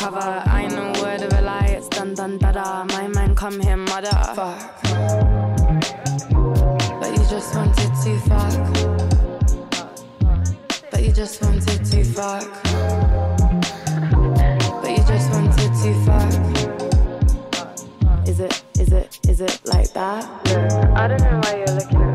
cover. I know word of a lie, it's dun dun da da. My man, come here, mother. Fuck. But you just wanted to fuck. But you just wanted to fuck. But you just wanted to fuck. Is it, is it, is it like that? No, I don't know why you're looking at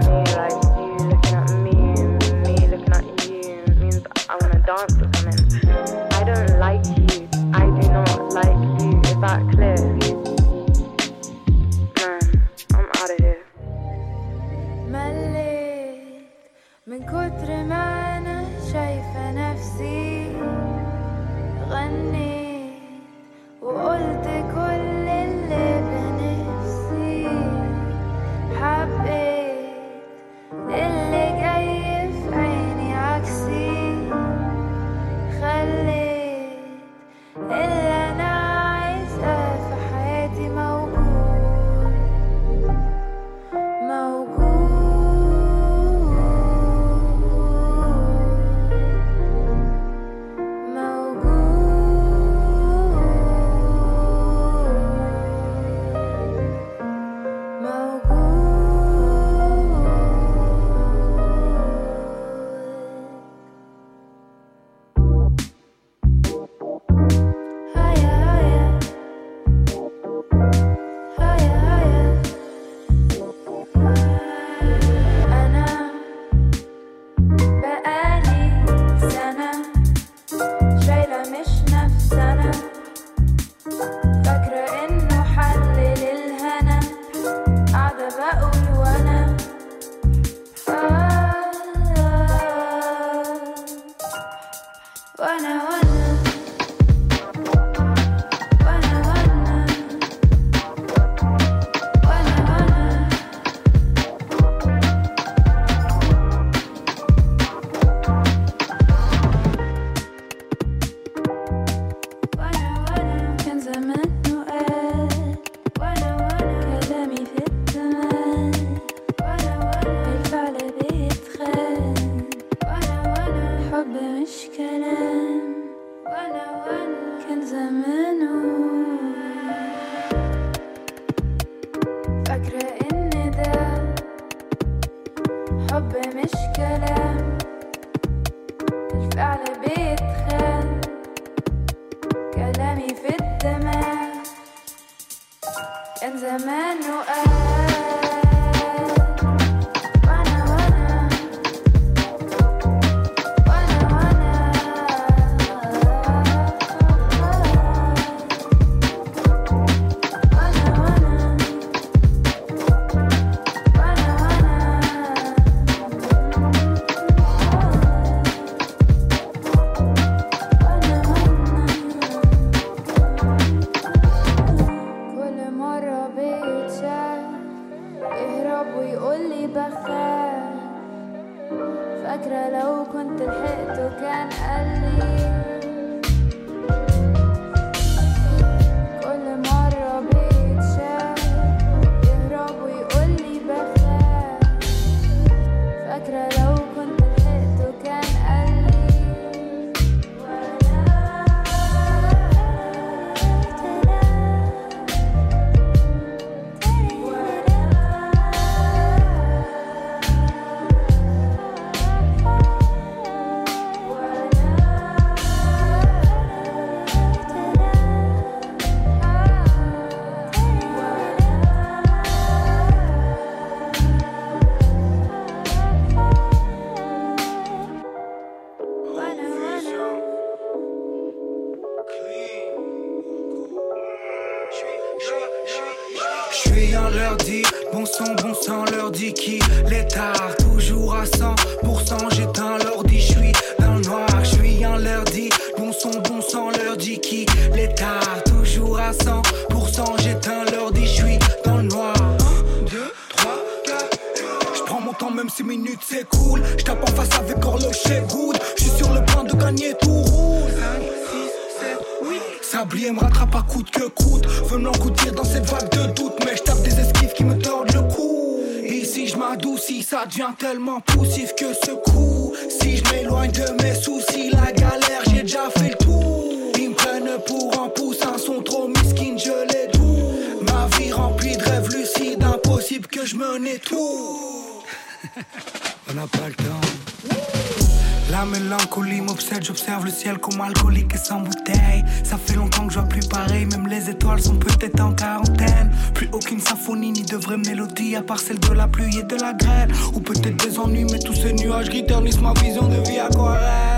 La mélancolie m'obsède, j'observe le ciel comme alcoolique et sans bouteille. Ça fait longtemps que je vois plus pareil, même les étoiles sont peut-être en quarantaine. Plus aucune symphonie ni de vraie mélodie, à part celle de la pluie et de la grêle. Ou peut-être des ennuis, mais tous ces nuages gris ternissent ma vision de vie aquarelle.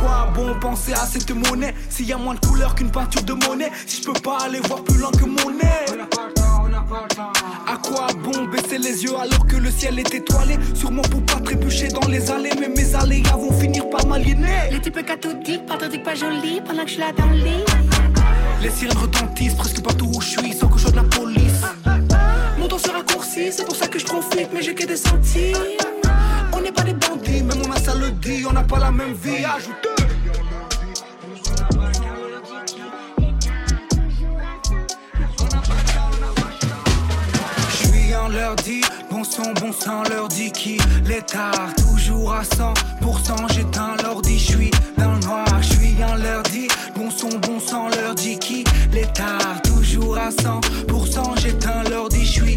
Quoi bon penser à cette monnaie? S'il y a moins de couleurs qu'une peinture de monnaie Si je peux pas aller voir plus loin que mon nez à quoi bon baisser les yeux alors que le ciel est étoilé? Sûrement pour pas trébucher dans les allées Mais mes aléas vont finir par m'aliéner. Les types cathodiques, patriotiques, pas jolis, pendant que je suis là dans le lit. Les sirènes retentissent presque partout où je suis Sans que je sois de la police. Mon temps se raccourcit, c'est pour ça que je profite, mais j'ai que des sentiers. On n'est pas des bandits, même on a ça le dit On n'a pas la même vie, ajoute leur dit, bon son, bon sang, leur dit qui L'état, toujours à 100%, j'éteins l'ordi, je suis dans le noir, je suis en leur dit, bon son, bon sang, leur dit qui L'état, toujours à 100%, j'éteins l'ordi, je suis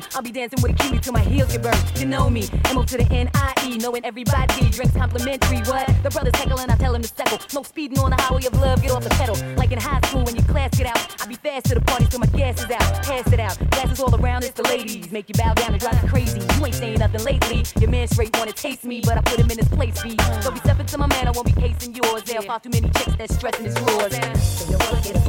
burn. I'll be dancing with a cutie till my heels get burned. You know me, MO to the N-I-E, knowing everybody drinks complimentary. What? The brothers heckling, I tell them to settle. No speeding on the highway of love, get off the pedal. Like in high school when your class get out, I be fast to the party till my gas is out. Pass it out, glasses all around, it's the ladies. Make you bow down and drive you crazy. You ain't saying nothing lately. Your man straight wanna taste me, but I put him in his place, B. Don't be stepping to my man, I won't be casing yours. There are far too many chicks that's stressing his drawers. So you wanna get a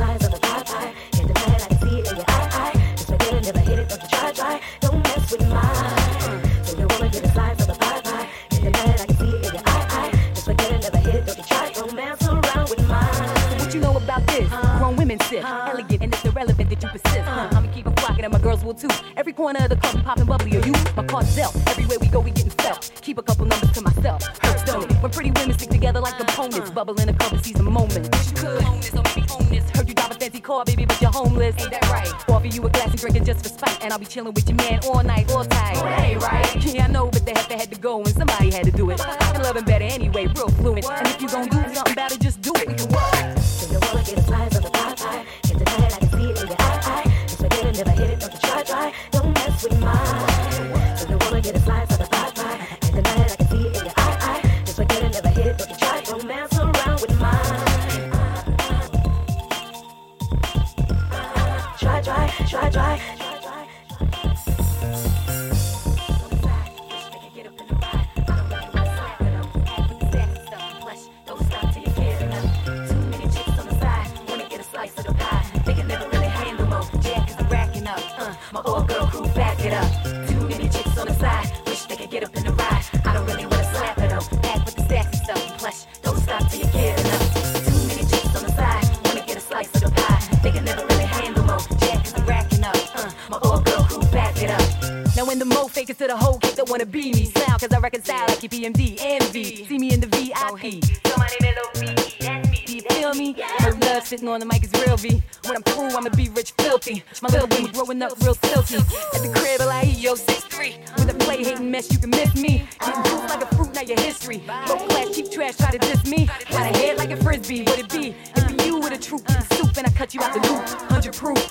chilling with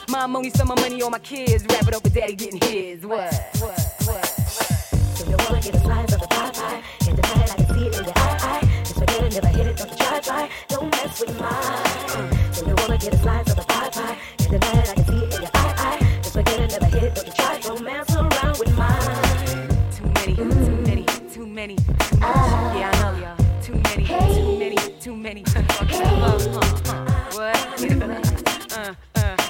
Mom only spend my money on my kids. Wrap it up with daddy getting his. What? What? What? So you wanna get a slice of the pie pie? Get the pie, I can see it in your eye. Just forget it, never hit it, don't try try. Don't mess with mine. So you wanna get a slice of the pie pie? Get the pie, I can see it in your eye. Just forget it, never hit it, don't try. Don't mess around with mine. Too many, mm. too many, too many, too many. Uh, yeah, I know y'all. Too many, hey. too many, too many. Hey. huh, huh. What?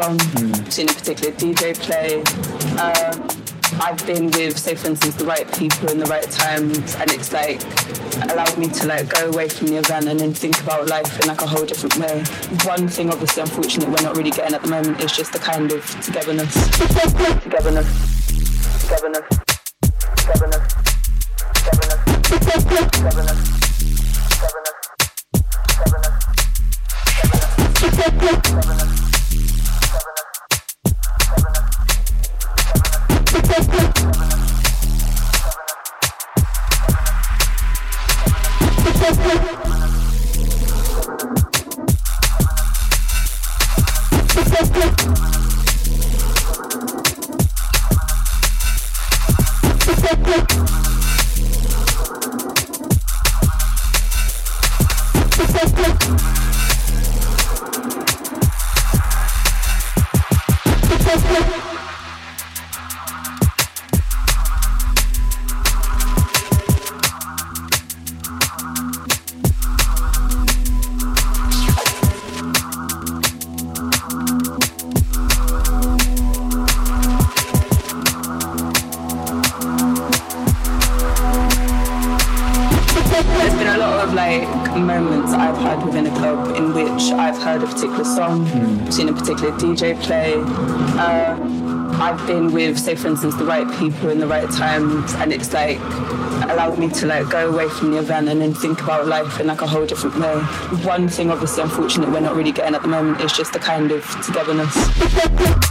particular song, seen a particular DJ play. Um, I've been with, say, for instance, the right people in the right times, and it's like allowed me to like go away from the event and then think about life in like a whole different way. One thing, obviously, unfortunately, we're not really getting at the moment is just the kind of togetherness, togetherness, DJ play. Um, I've been with, say, for instance, the right people in the right times, and it's like allowed me to like go away from the event and then think about life in like a whole different way. One thing, obviously, unfortunately, we're not really getting at the moment is just the kind of togetherness.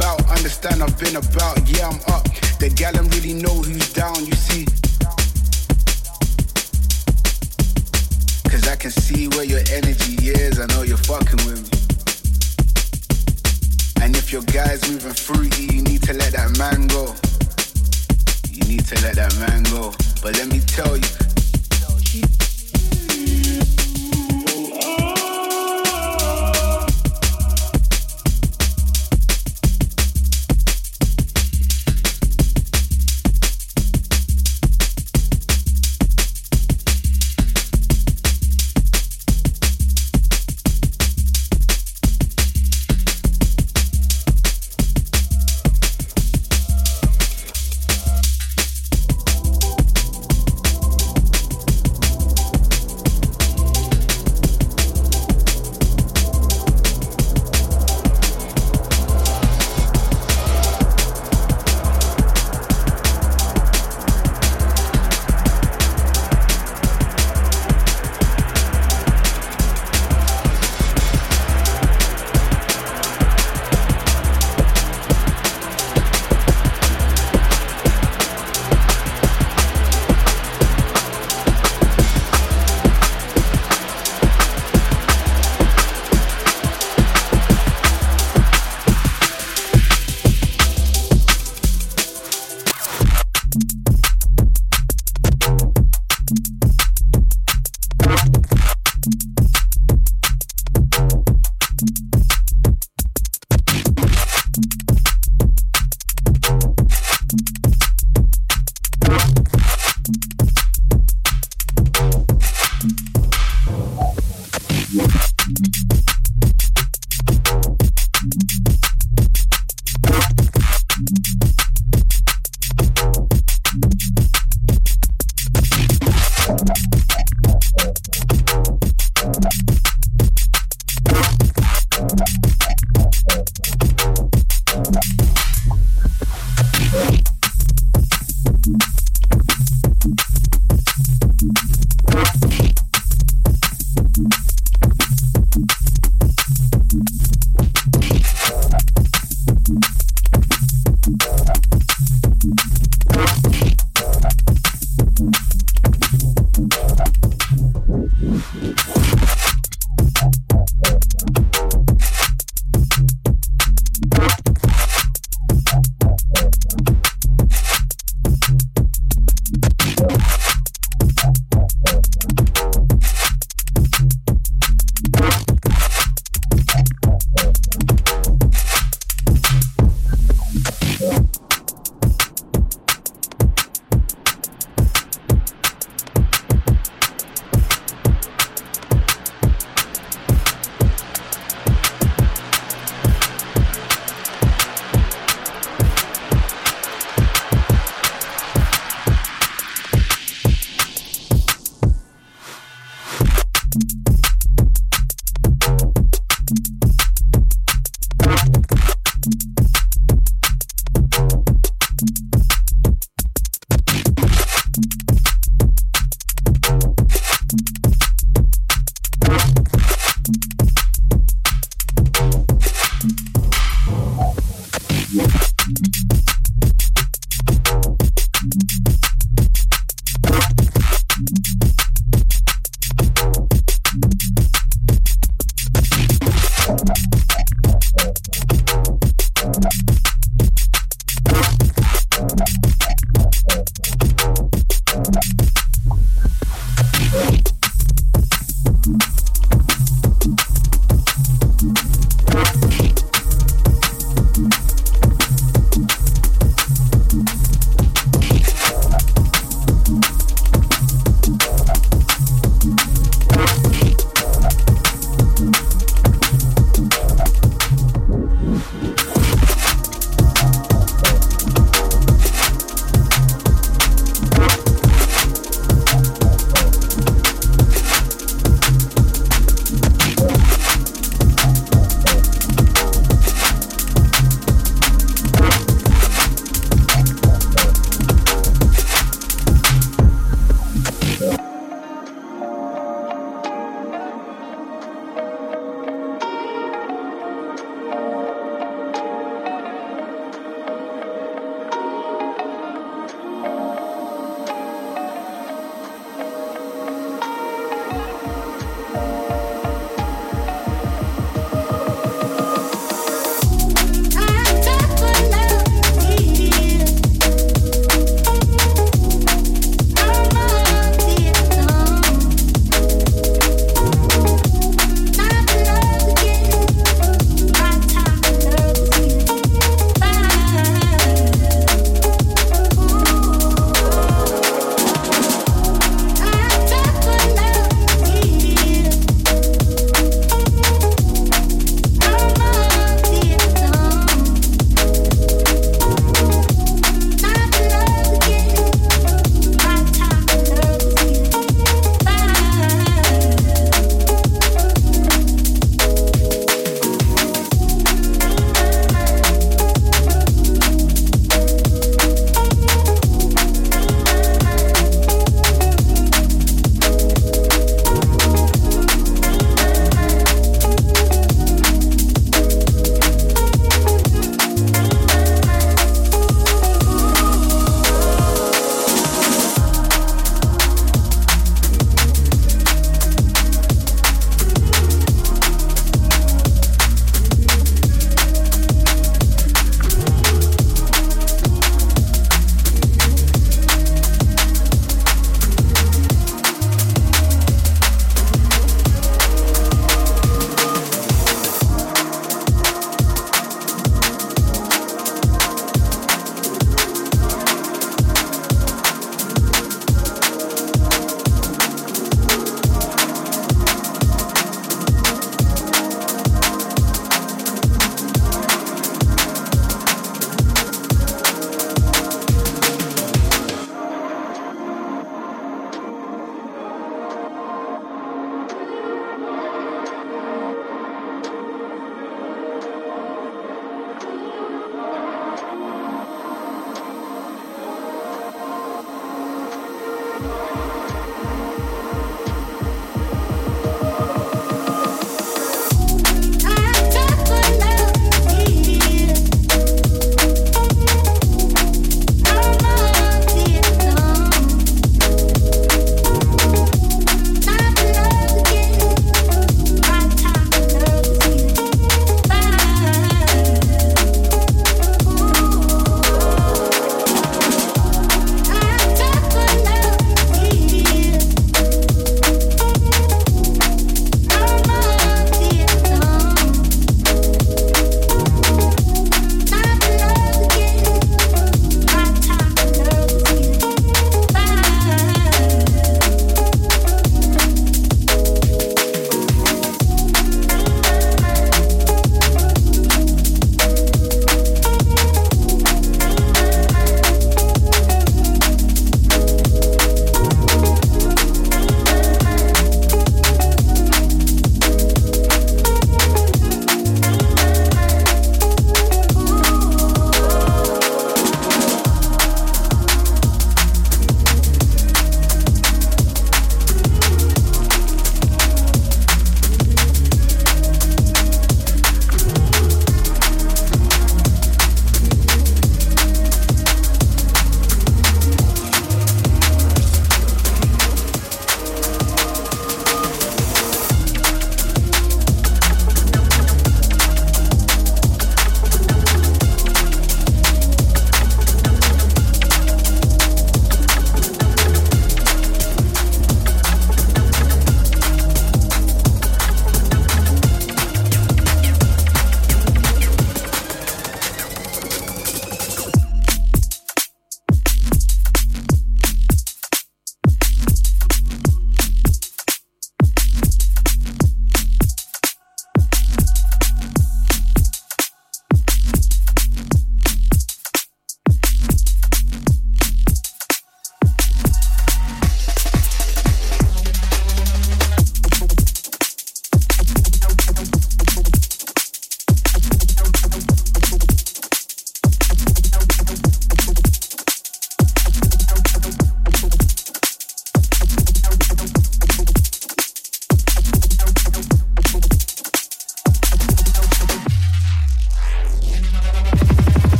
about. Understand I've been about. Yeah, I'm up. The gal don't really know who's down, you see. Cause I can see where your energy is. I know you're fucking with me. And if your guy's moving fruity, you need to let that man go. You need to let that man go. But let me tell you,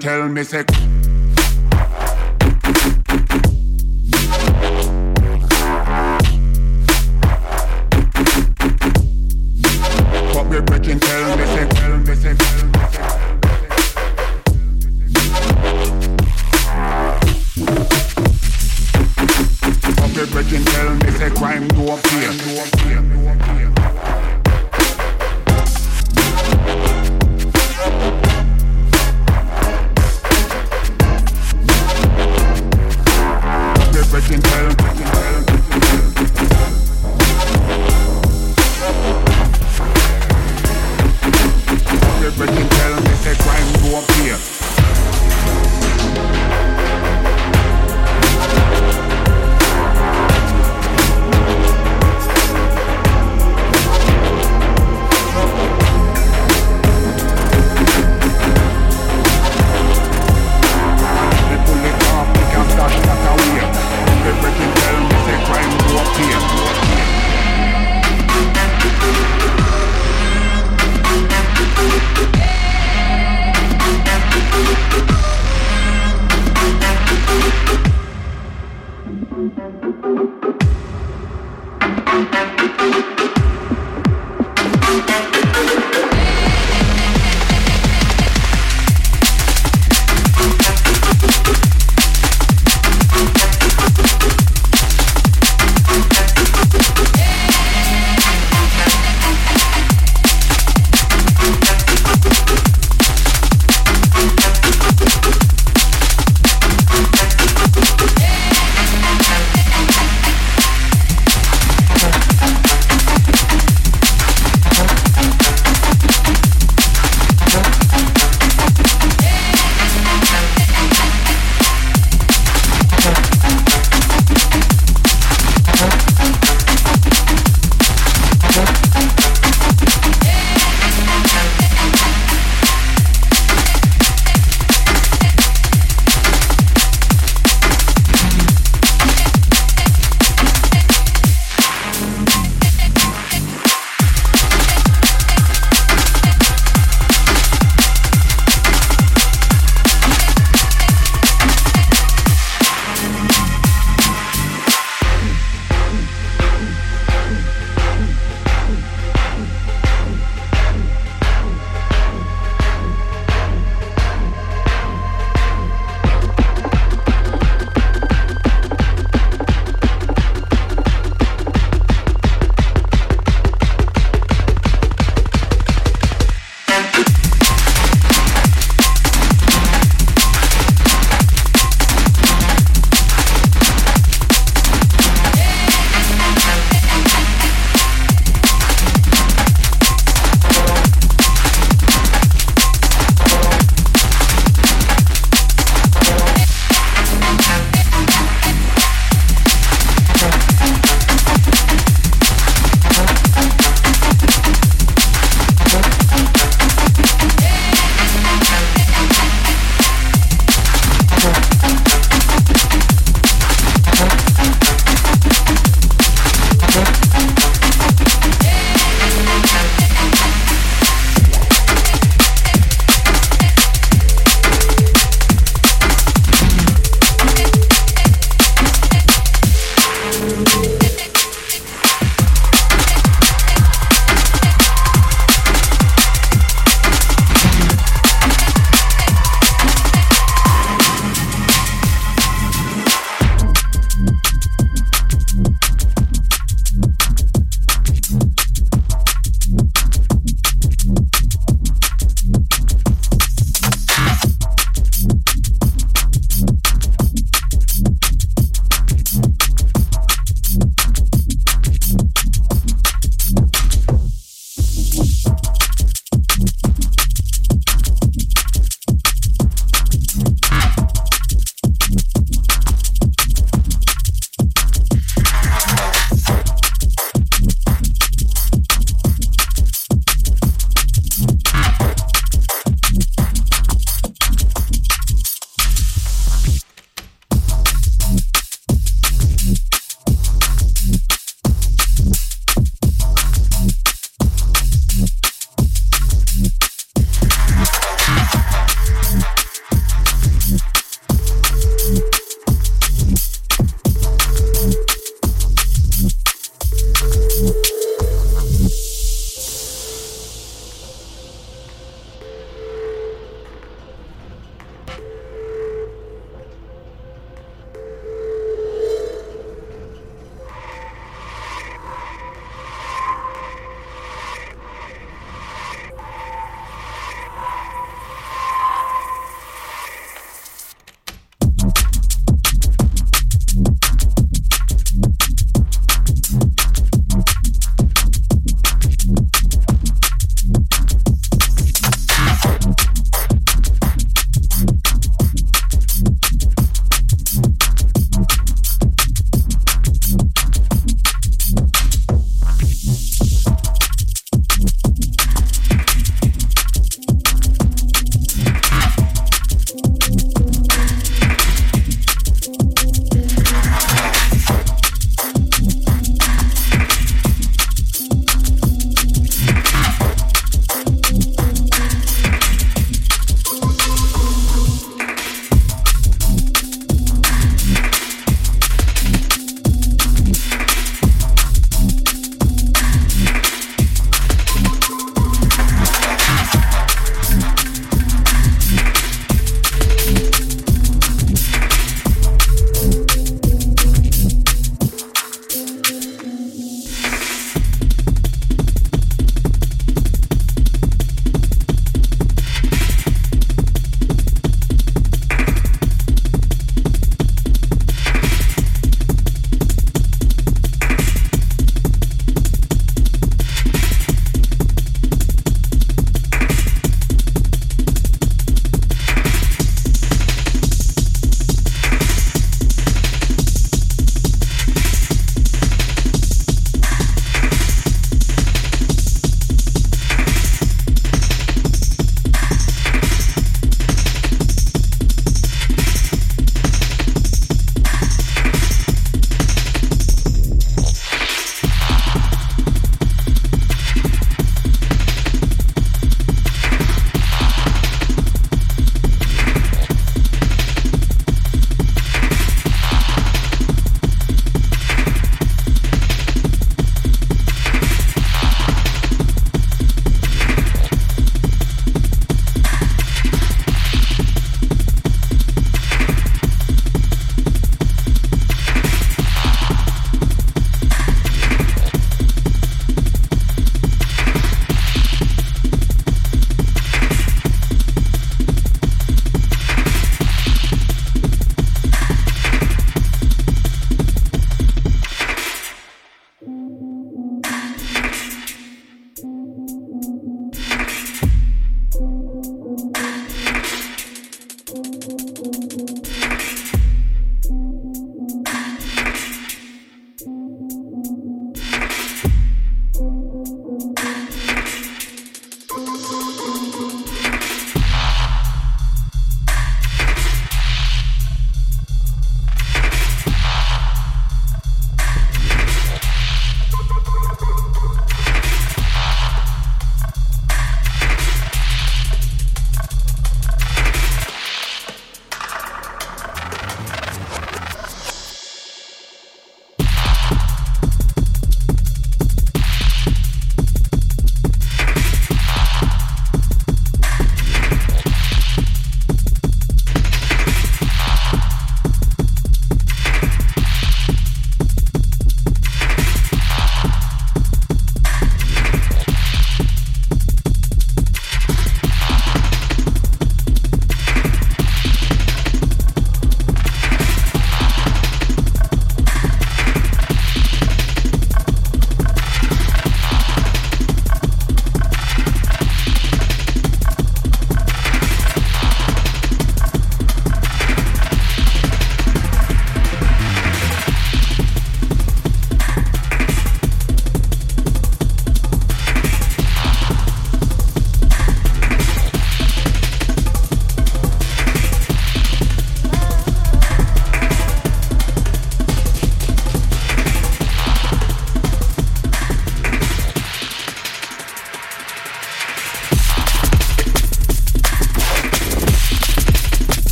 tell me, say.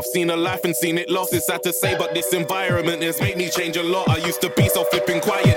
I've seen a life and seen it lost. It's sad to say, but this environment has made me change a lot. I used to be so flipping quiet.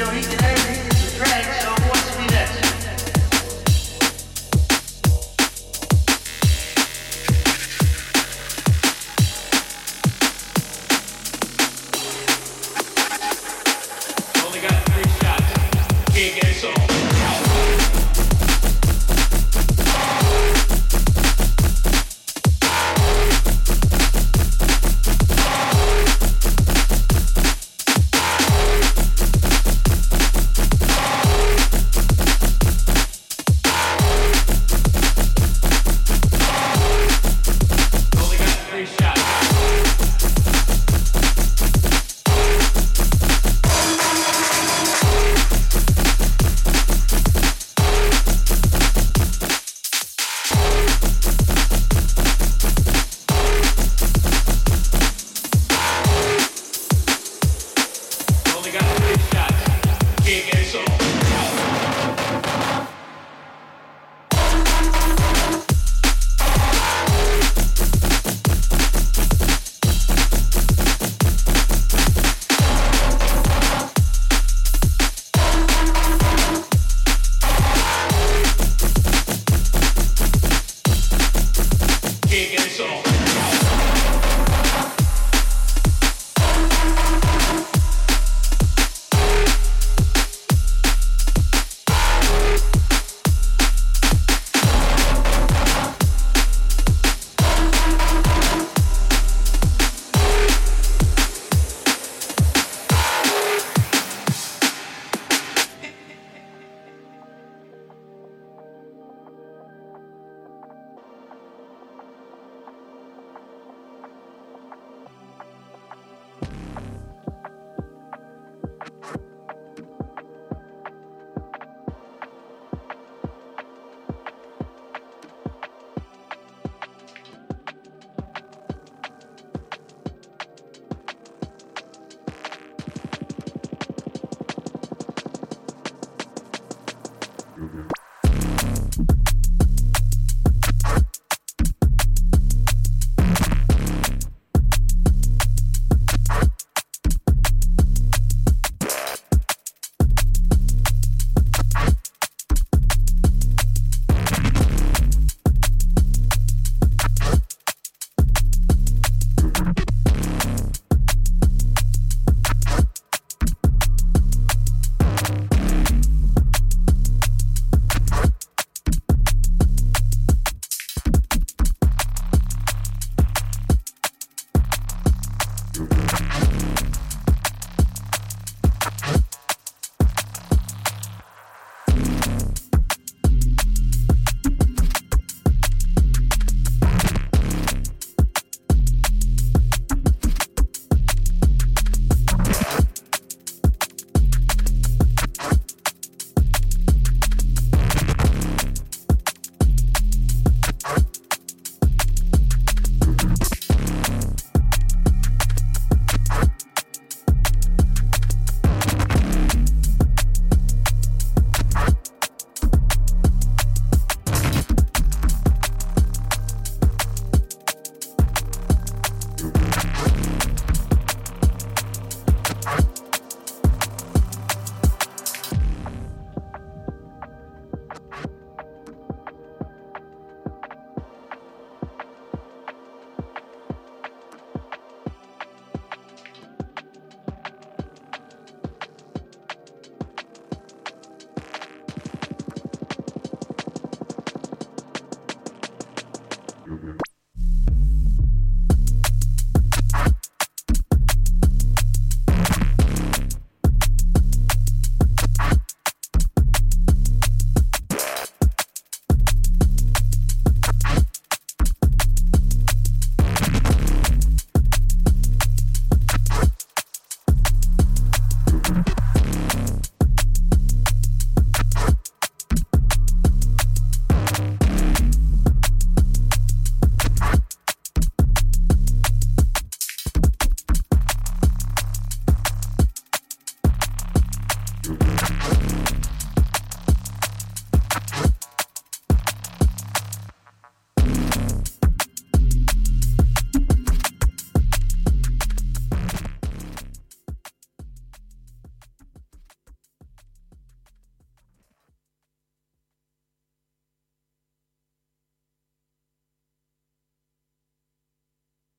know, he can